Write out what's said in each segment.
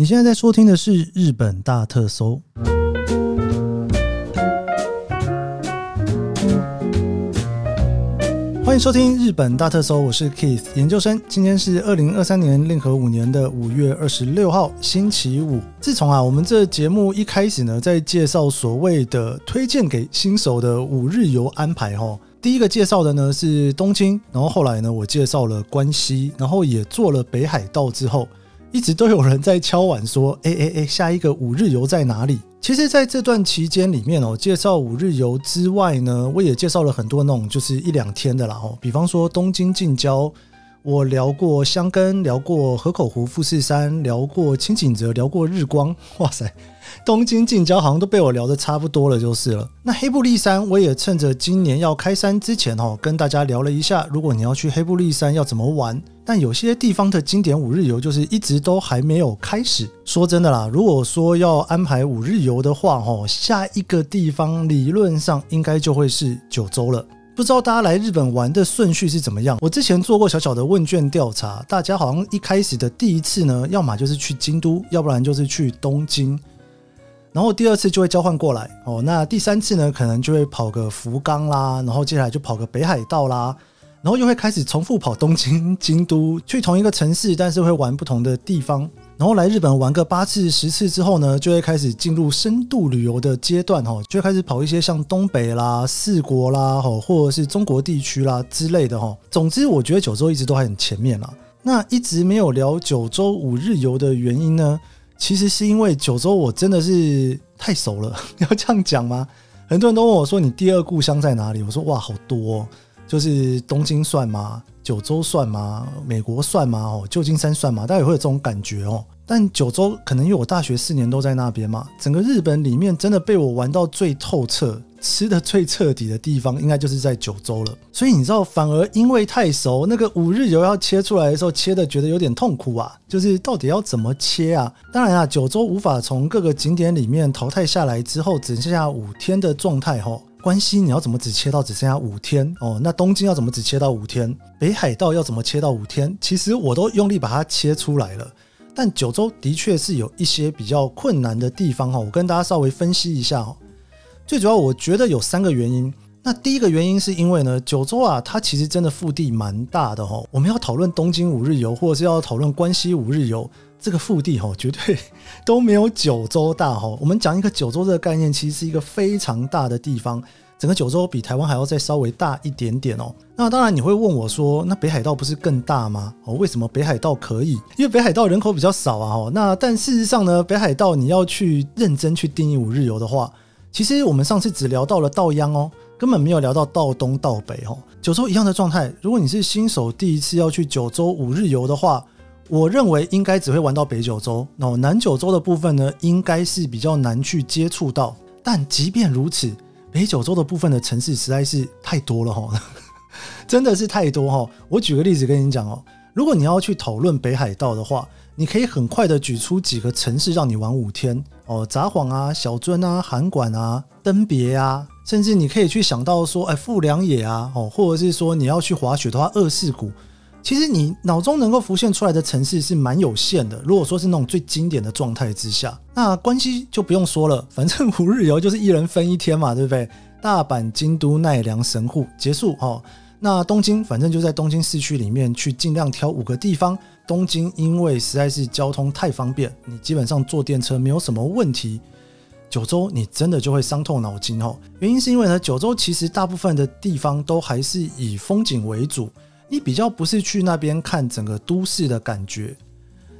你现在在收听的是《日本大特搜》，欢迎收听《日本大特搜》，我是 Keith 研究生。今天是二零二三年令和五年的五月二十六号，星期五。自从啊，我们这节目一开始呢，在介绍所谓的推荐给新手的五日游安排哈，第一个介绍的呢是东京，然后后来呢，我介绍了关西，然后也做了北海道之后。一直都有人在敲碗说：“哎哎哎，下一个五日游在哪里？”其实，在这段期间里面哦，介绍五日游之外呢，我也介绍了很多那种就是一两天的啦。哦，比方说东京近郊，我聊过箱根，聊过河口湖、富士山，聊过轻井泽，聊过日光。哇塞！东京近郊好像都被我聊得差不多了，就是了。那黑部立山，我也趁着今年要开山之前哦，跟大家聊了一下，如果你要去黑部立山要怎么玩。但有些地方的经典五日游就是一直都还没有开始。说真的啦，如果说要安排五日游的话，哦，下一个地方理论上应该就会是九州了。不知道大家来日本玩的顺序是怎么样？我之前做过小小的问卷调查，大家好像一开始的第一次呢，要么就是去京都，要不然就是去东京。然后第二次就会交换过来哦，那第三次呢，可能就会跑个福冈啦，然后接下来就跑个北海道啦，然后又会开始重复跑东京、京都，去同一个城市，但是会玩不同的地方。然后来日本玩个八次、十次之后呢，就会开始进入深度旅游的阶段哈，就会开始跑一些像东北啦、四国啦，或者是中国地区啦之类的哈。总之，我觉得九州一直都还很前面啦。那一直没有聊九州五日游的原因呢？其实是因为九州我真的是太熟了，要这样讲吗？很多人都问我说：“你第二故乡在哪里？”我说：“哇，好多哦，就是东京算吗？九州算吗？美国算吗？哦，旧金山算吗？大家也会有这种感觉哦。”但九州可能因为我大学四年都在那边嘛，整个日本里面真的被我玩到最透彻、吃的最彻底的地方，应该就是在九州了。所以你知道，反而因为太熟，那个五日游要切出来的时候，切得觉得有点痛苦啊。就是到底要怎么切啊？当然啊，九州无法从各个景点里面淘汰下来之后，只剩下五天的状态吼。关西你要怎么只切到只剩下五天哦？那东京要怎么只切到五天？北海道要怎么切到五天？其实我都用力把它切出来了。但九州的确是有一些比较困难的地方哈，我跟大家稍微分析一下哈。最主要我觉得有三个原因。那第一个原因是因为呢，九州啊，它其实真的腹地蛮大的哈。我们要讨论东京五日游，或者是要讨论关西五日游，这个腹地哈，绝对都没有九州大哈。我们讲一个九州这个概念，其实是一个非常大的地方。整个九州比台湾还要再稍微大一点点哦。那当然你会问我说，那北海道不是更大吗？哦，为什么北海道可以？因为北海道人口比较少啊。哦，那但事实上呢，北海道你要去认真去定义五日游的话，其实我们上次只聊到了道央哦，根本没有聊到道东道北哦。九州一样的状态，如果你是新手第一次要去九州五日游的话，我认为应该只会玩到北九州。那南九州的部分呢，应该是比较难去接触到。但即便如此，北九州的部分的城市实在是太多了哈，真的是太多哈。我举个例子跟你讲哦，如果你要去讨论北海道的话，你可以很快的举出几个城市让你玩五天哦，札幌啊、小樽啊、函馆啊、登别啊，甚至你可以去想到说，哎，富良野啊，哦，或者是说你要去滑雪的话，二世谷。其实你脑中能够浮现出来的城市是蛮有限的。如果说是那种最经典的状态之下，那关西就不用说了，反正五日游就是一人分一天嘛，对不对？大阪、京都、奈良、神户结束哦。那东京反正就在东京市区里面去尽量挑五个地方。东京因为实在是交通太方便，你基本上坐电车没有什么问题。九州你真的就会伤透脑筋哦。原因是因为呢，九州其实大部分的地方都还是以风景为主。你比较不是去那边看整个都市的感觉，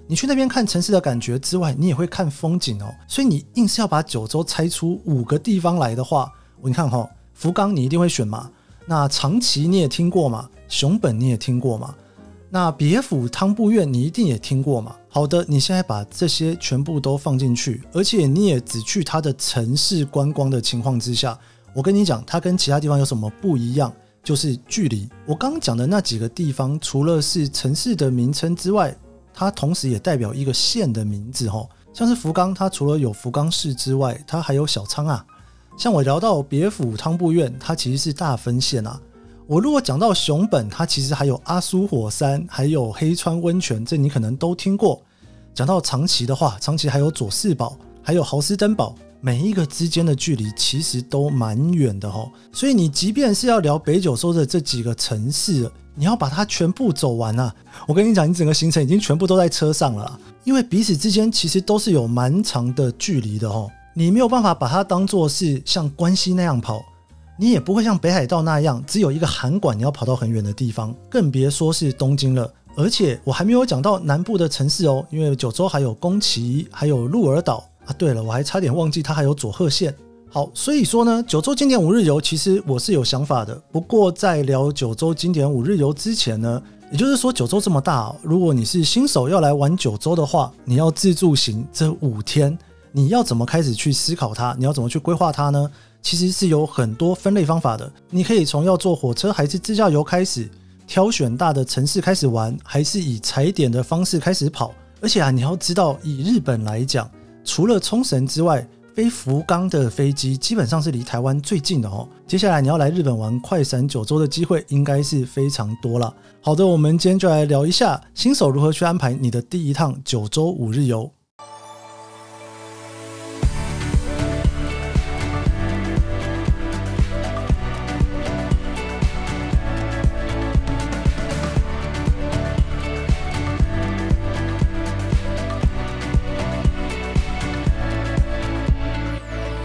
你去那边看城市的感觉之外，你也会看风景哦。所以你硬是要把九州拆出五个地方来的话，你看哈，福冈你一定会选嘛？那长崎你也听过嘛？熊本你也听过嘛？那别府汤布院你一定也听过嘛？好的，你现在把这些全部都放进去，而且你也只去它的城市观光的情况之下，我跟你讲，它跟其他地方有什么不一样？就是距离，我刚刚讲的那几个地方，除了是城市的名称之外，它同时也代表一个县的名字哈。像是福冈，它除了有福冈市之外，它还有小仓啊。像我聊到别府汤布院，它其实是大分县啊。我如果讲到熊本，它其实还有阿苏火山，还有黑川温泉，这你可能都听过。讲讲到长崎的话，长崎还有佐世保，还有豪斯登堡，每一个之间的距离其实都蛮远的哦。所以你即便是要聊北九州的这几个城市，你要把它全部走完啊，我跟你讲，你整个行程已经全部都在车上了，因为彼此之间其实都是有蛮长的距离的哦。你没有办法把它当做是像关西那样跑。你也不会像北海道那样，只有一个函馆，你要跑到很远的地方，更别说是东京了。而且我还没有讲到南部的城市哦，因为九州还有宫崎，还有鹿儿岛对了，我还差点忘记它还有佐贺县。好，所以说呢，九州经典五日游，其实我是有想法的。不过在聊九州经典五日游之前呢，也就是说九州这么大，如果你是新手要来玩九州的话，你要自助行这五天，你要怎么开始去思考它？你要怎么去规划它呢？其实是有很多分类方法的，你可以从要坐火车还是自驾游开始，挑选大的城市开始玩，还是以踩点的方式开始跑。而且啊，你要知道，以日本来讲，除了冲绳之外，飞福冈的飞机基本上是离台湾最近的哦。接下来你要来日本玩快闪九州的机会应该是非常多了。好的，我们今天就来聊一下新手如何去安排你的第一趟九州五日游。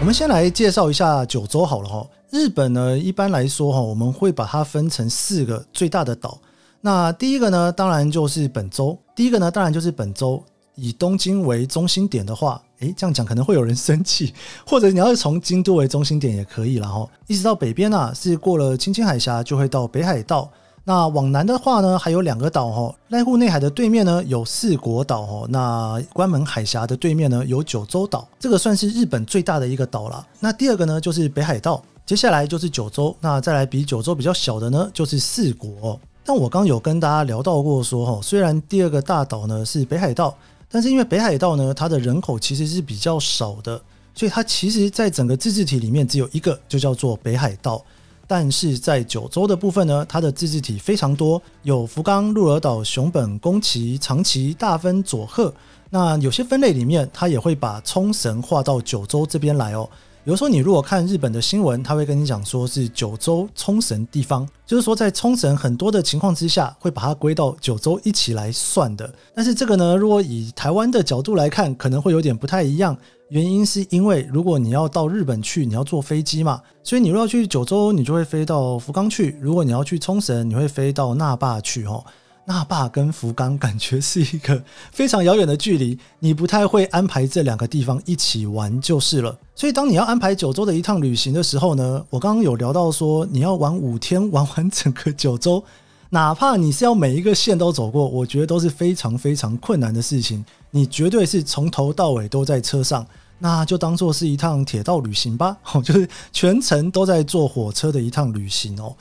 我们先来介绍一下九州好了哈。日本呢，一般来说哈，我们会把它分成四个最大的岛。那第一个呢，当然就是本州。第一个呢，当然就是本州。以东京为中心点的话，诶，这样讲可能会有人生气。或者你要是从京都为中心点也可以了哈。一直到北边啊，是过了青青海峡就会到北海道。那往南的话呢，还有两个岛哈，濑户内海的对面呢有四国岛哦。那关门海峡的对面呢有九州岛，这个算是日本最大的一个岛了。那第二个呢就是北海道，接下来就是九州，那再来比九州比较小的呢就是四国。但我刚有跟大家聊到过说哈，虽然第二个大岛呢是北海道，但是因为北海道呢它的人口其实是比较少的，所以它其实在整个自治体里面只有一个，就叫做北海道。但是在九州的部分呢，它的自治体非常多，有福冈、鹿儿岛、熊本、宫崎、长崎、大分、佐贺。那有些分类里面，它也会把冲绳划到九州这边来哦。比如说，你如果看日本的新闻，他会跟你讲说是九州冲绳地方，就是说在冲绳很多的情况之下，会把它归到九州一起来算的。但是这个呢，如果以台湾的角度来看，可能会有点不太一样。原因是因为如果你要到日本去，你要坐飞机嘛，所以你如果要去九州，你就会飞到福冈去；如果你要去冲绳，你会飞到那霸去哦。那霸跟福冈感觉是一个非常遥远的距离，你不太会安排这两个地方一起玩就是了。所以当你要安排九州的一趟旅行的时候呢，我刚刚有聊到说你要玩五天玩完整个九州，哪怕你是要每一个县都走过，我觉得都是非常非常困难的事情。你绝对是从头到尾都在车上，那就当做是一趟铁道旅行吧，就是全程都在坐火车的一趟旅行哦。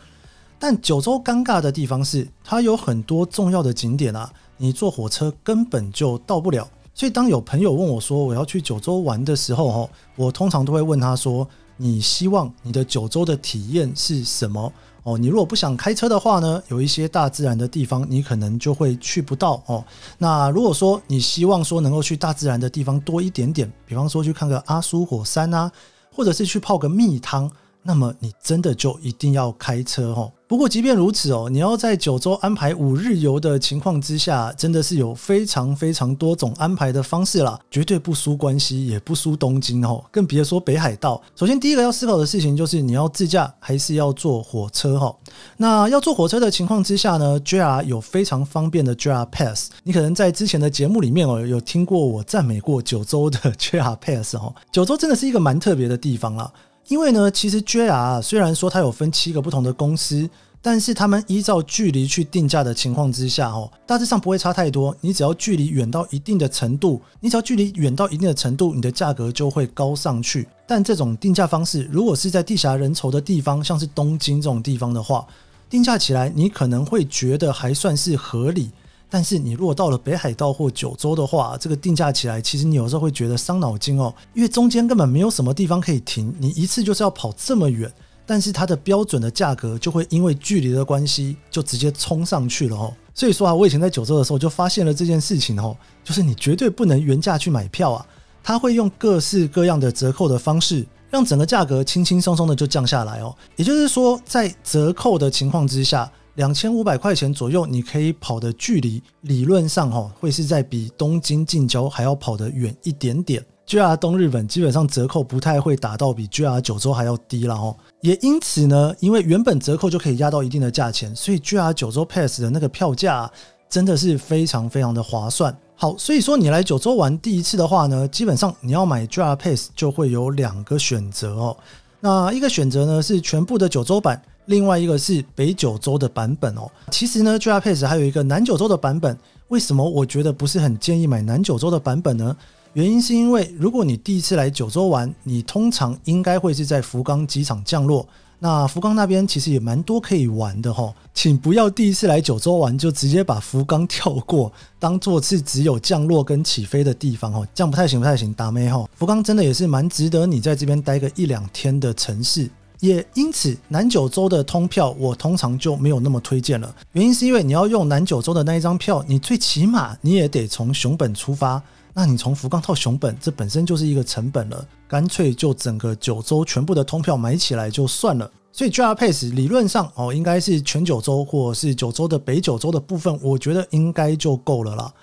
但九州尴尬的地方是，它有很多重要的景点啊，你坐火车根本就到不了。所以当有朋友问我说我要去九州玩的时候，我通常都会问他说：你希望你的九州的体验是什么？哦，你如果不想开车的话呢，有一些大自然的地方你可能就会去不到哦。那如果说你希望说能够去大自然的地方多一点点，比方说去看个阿苏火山啊，或者是去泡个蜜汤。那么你真的就一定要开车哦。不过即便如此哦，你要在九州安排五日游的情况之下，真的是有非常非常多种安排的方式啦，绝对不输关西，也不输东京哦，更别说北海道。首先第一个要思考的事情就是你要自驾还是要坐火车哈。那要坐火车的情况之下呢，JR 有非常方便的 JR Pass。你可能在之前的节目里面哦，有听过我赞美过九州的 JR Pass 哦。九州真的是一个蛮特别的地方啦。因为呢，其实 JR 虽然说它有分七个不同的公司，但是他们依照距离去定价的情况之下，哦，大致上不会差太多。你只要距离远到一定的程度，你只要距离远到一定的程度，你的价格就会高上去。但这种定价方式，如果是在地狭人稠的地方，像是东京这种地方的话，定价起来你可能会觉得还算是合理。但是你如果到了北海道或九州的话，这个定价起来，其实你有时候会觉得伤脑筋哦，因为中间根本没有什么地方可以停，你一次就是要跑这么远，但是它的标准的价格就会因为距离的关系就直接冲上去了哦。所以说啊，我以前在九州的时候就发现了这件事情哦，就是你绝对不能原价去买票啊，他会用各式各样的折扣的方式，让整个价格轻轻松松的就降下来哦。也就是说，在折扣的情况之下，两千五百块钱左右，你可以跑的距离，理论上哈，会是在比东京近郊还要跑得远一点点。JR 东日本基本上折扣不太会打到比 JR 九州还要低了哦，也因此呢，因为原本折扣就可以压到一定的价钱，所以 JR 九州 Pass 的那个票价真的是非常非常的划算。好，所以说你来九州玩第一次的话呢，基本上你要买 JR Pass 就会有两个选择哦。那一个选择呢是全部的九州版，另外一个是北九州的版本哦。其实呢，JR Pass 还有一个南九州的版本，为什么我觉得不是很建议买南九州的版本呢？原因是因为，如果你第一次来九州玩，你通常应该会是在福冈机场降落。那福冈那边其实也蛮多可以玩的吼，请不要第一次来九州玩就直接把福冈跳过，当做是只有降落跟起飞的地方齁，这样不太行，不太行，打咩吼。福冈真的也是蛮值得你在这边待个一两天的城市。也因此，南九州的通票我通常就没有那么推荐了。原因是因为你要用南九州的那一张票，你最起码你也得从熊本出发。那你从福冈到熊本，这本身就是一个成本了，干脆就整个九州全部的通票买起来就算了。所以 JR Pass 理论上哦，应该是全九州或者是九州的北九州的部分，我觉得应该就够了啦。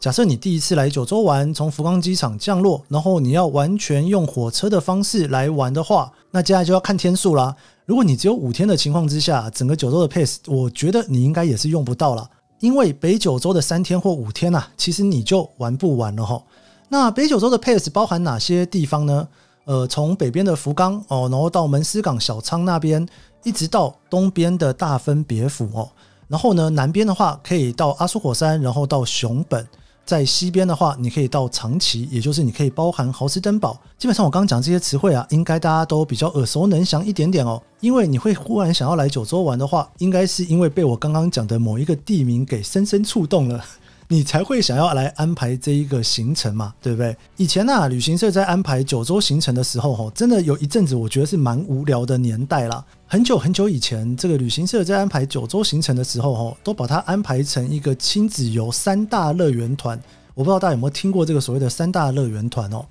假设你第一次来九州玩，从福冈机场降落，然后你要完全用火车的方式来玩的话，那接下来就要看天数啦。如果你只有五天的情况之下，整个九州的 Pass，我觉得你应该也是用不到了。因为北九州的三天或五天啊，其实你就玩不完了哈。那北九州的 pass 包含哪些地方呢？呃，从北边的福冈哦，然后到门司港小仓那边，一直到东边的大分别府哦，然后呢，南边的话可以到阿苏火山，然后到熊本。在西边的话，你可以到长崎，也就是你可以包含豪斯登堡。基本上我刚刚讲这些词汇啊，应该大家都比较耳熟能详一点点哦。因为你会忽然想要来九州玩的话，应该是因为被我刚刚讲的某一个地名给深深触动了。你才会想要来安排这一个行程嘛，对不对？以前啊，旅行社在安排九州行程的时候，吼，真的有一阵子，我觉得是蛮无聊的年代啦。很久很久以前，这个旅行社在安排九州行程的时候，吼，都把它安排成一个亲子游三大乐园团。我不知道大家有没有听过这个所谓的三大乐园团哦。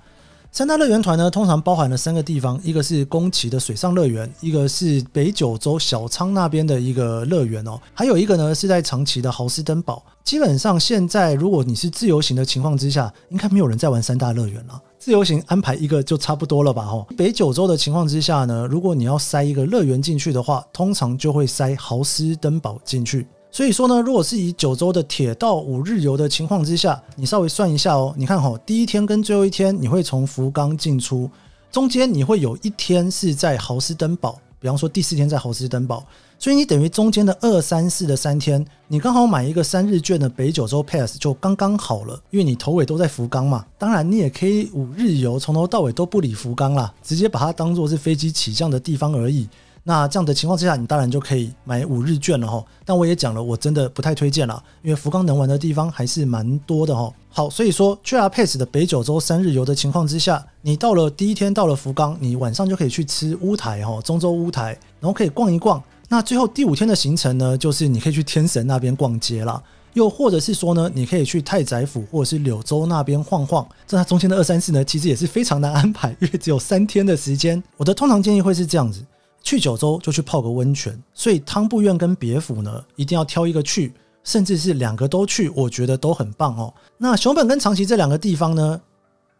三大乐园团呢，通常包含了三个地方，一个是宫崎的水上乐园，一个是北九州小仓那边的一个乐园哦，还有一个呢是在长崎的豪斯登堡。基本上现在如果你是自由行的情况之下，应该没有人在玩三大乐园了。自由行安排一个就差不多了吧？吼，北九州的情况之下呢，如果你要塞一个乐园进去的话，通常就会塞豪斯登堡进去。所以说呢，如果是以九州的铁道五日游的情况之下，你稍微算一下哦。你看哈，第一天跟最后一天你会从福冈进出，中间你会有一天是在豪斯登堡，比方说第四天在豪斯登堡，所以你等于中间的二三四的三天，你刚好买一个三日券的北九州 Pass 就刚刚好了，因为你头尾都在福冈嘛。当然你也可以五日游，从头到尾都不理福冈啦，直接把它当做是飞机起降的地方而已。那这样的情况之下，你当然就可以买五日券了哈。但我也讲了，我真的不太推荐了，因为福冈能玩的地方还是蛮多的哈。好，所以说 JR Pass 的北九州三日游的情况之下，你到了第一天到了福冈，你晚上就可以去吃乌台哈，中州乌台，然后可以逛一逛。那最后第五天的行程呢，就是你可以去天神那边逛街了，又或者是说呢，你可以去太宰府或者是柳州那边晃晃。这它中间的二三四呢，其实也是非常难安排，因为只有三天的时间。我的通常建议会是这样子。去九州就去泡个温泉，所以汤布院跟别府呢，一定要挑一个去，甚至是两个都去，我觉得都很棒哦。那熊本跟长崎这两个地方呢，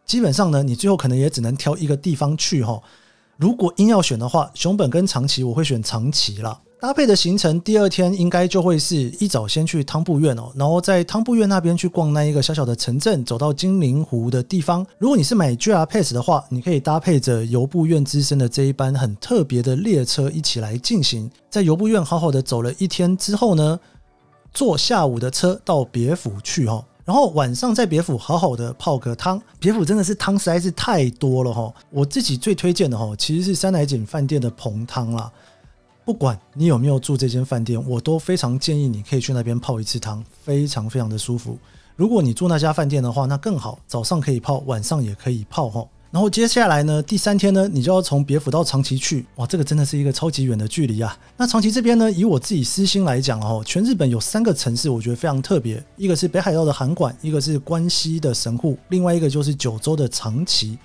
基本上呢，你最后可能也只能挑一个地方去哈。如果硬要选的话，熊本跟长崎，我会选长崎啦。搭配的行程，第二天应该就会是一早先去汤布院哦，然后在汤布院那边去逛那一个小小的城镇，走到精灵湖的地方。如果你是买 JR Pass 的话，你可以搭配着由布院之身的这一班很特别的列车一起来进行。在由布院好好的走了一天之后呢，坐下午的车到别府去哈，然后晚上在别府好好的泡个汤。别府真的是汤实在是太多了哈，我自己最推荐的哈，其实是三乃井饭店的棚汤啦。不管你有没有住这间饭店，我都非常建议你可以去那边泡一次汤，非常非常的舒服。如果你住那家饭店的话，那更好，早上可以泡，晚上也可以泡哈。然后接下来呢，第三天呢，你就要从别府到长崎去，哇，这个真的是一个超级远的距离啊。那长崎这边呢，以我自己私心来讲哦，全日本有三个城市，我觉得非常特别，一个是北海道的函馆，一个是关西的神户，另外一个就是九州的长崎。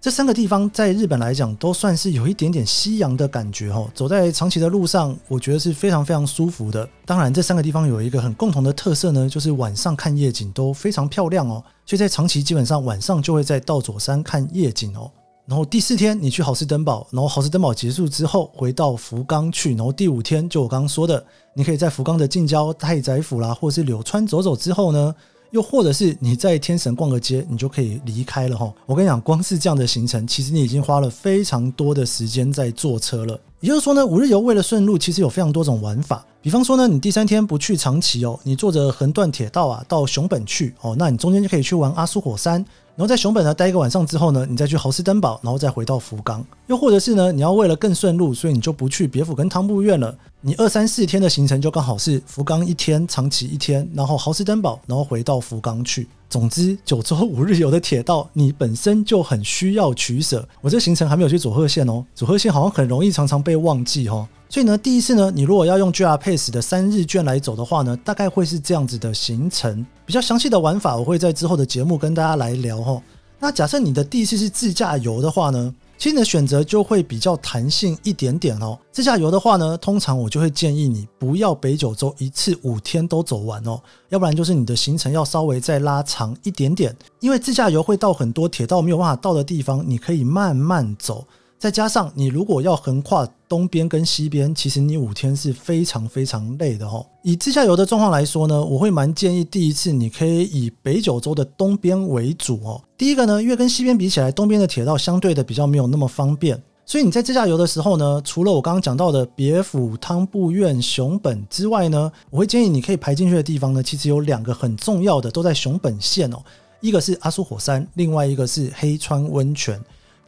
这三个地方在日本来讲都算是有一点点夕阳的感觉哦。走在长崎的路上，我觉得是非常非常舒服的。当然，这三个地方有一个很共同的特色呢，就是晚上看夜景都非常漂亮哦。所以在长崎基本上晚上就会在道佐山看夜景哦。然后第四天你去豪斯登堡，然后豪斯登堡结束之后回到福冈去，然后第五天就我刚刚说的，你可以在福冈的近郊太宰府啦，或是柳川走走之后呢。又或者是你在天神逛个街，你就可以离开了哈。我跟你讲，光是这样的行程，其实你已经花了非常多的时间在坐车了。也就是说呢，五日游为了顺路，其实有非常多种玩法。比方说呢，你第三天不去长崎哦，你坐着横断铁道啊到熊本去哦，那你中间就可以去玩阿苏火山。然后在熊本呢待一个晚上之后呢，你再去豪斯登堡，然后再回到福冈。又或者是呢，你要为了更顺路，所以你就不去别府跟汤布院了。你二三四天的行程就刚好是福冈一天，长崎一天，然后豪斯登堡，然后回到福冈去。总之，九州五日游的铁道你本身就很需要取舍。我这行程还没有去佐贺县哦，佐贺县好像很容易常常被忘记哦。所以呢，第一次呢，你如果要用 JR Pass 的三日券来走的话呢，大概会是这样子的行程。比较详细的玩法，我会在之后的节目跟大家来聊哈。那假设你的第一次是自驾游的话呢，其实你的选择就会比较弹性一点点哦。自驾游的话呢，通常我就会建议你不要北九州一次五天都走完哦，要不然就是你的行程要稍微再拉长一点点，因为自驾游会到很多铁道没有办法到的地方，你可以慢慢走。再加上你如果要横跨东边跟西边，其实你五天是非常非常累的哦。以自驾游的状况来说呢，我会蛮建议第一次你可以以北九州的东边为主哦。第一个呢，因为跟西边比起来，东边的铁道相对的比较没有那么方便，所以你在自驾游的时候呢，除了我刚刚讲到的别府、汤布院、熊本之外呢，我会建议你可以排进去的地方呢，其实有两个很重要的都在熊本县哦，一个是阿苏火山，另外一个是黑川温泉。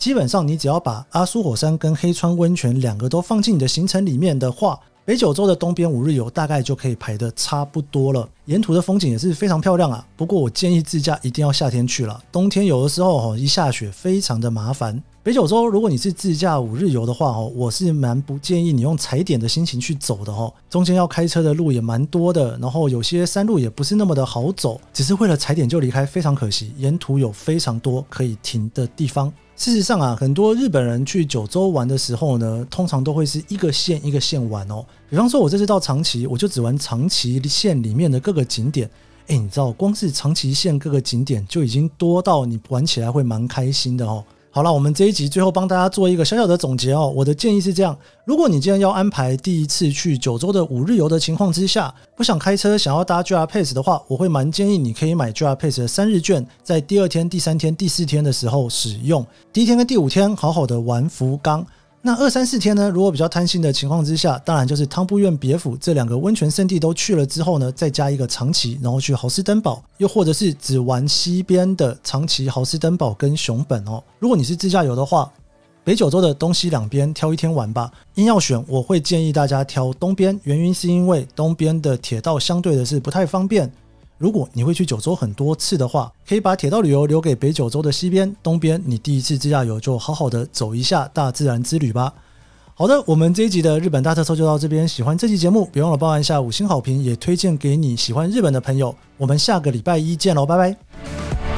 基本上，你只要把阿苏火山跟黑川温泉两个都放进你的行程里面的话，北九州的东边五日游大概就可以排得差不多了。沿途的风景也是非常漂亮啊。不过我建议自驾一定要夏天去了，冬天有的时候哦一下雪非常的麻烦。北九州如果你是自驾五日游的话哦，我是蛮不建议你用踩点的心情去走的哦。中间要开车的路也蛮多的，然后有些山路也不是那么的好走，只是为了踩点就离开，非常可惜。沿途有非常多可以停的地方。事实上啊，很多日本人去九州玩的时候呢，通常都会是一个县一个县玩哦。比方说，我这次到长崎，我就只玩长崎县里面的各个景点。哎，你知道，光是长崎县各个景点就已经多到你玩起来会蛮开心的哦。好了，我们这一集最后帮大家做一个小小的总结哦。我的建议是这样：如果你既然要安排第一次去九州的五日游的情况之下，不想开车，想要搭 JR Pass 的话，我会蛮建议你可以买 JR Pass 的三日券，在第二天、第三天、第四天的时候使用。第一天跟第五天好好的玩福冈。那二三四天呢？如果比较贪心的情况之下，当然就是汤布院、别府这两个温泉胜地都去了之后呢，再加一个长崎，然后去豪斯登堡，又或者是只玩西边的长崎、豪斯登堡跟熊本哦。如果你是自驾游的话，北九州的东西两边挑一天玩吧。硬要选，我会建议大家挑东边，原因是因为东边的铁道相对的是不太方便。如果你会去九州很多次的话，可以把铁道旅游留给北九州的西边、东边。你第一次自驾游就好好的走一下大自然之旅吧。好的，我们这一集的日本大特搜就到这边。喜欢这期节目，别忘了帮一下五星好评，也推荐给你喜欢日本的朋友。我们下个礼拜一见喽，拜拜。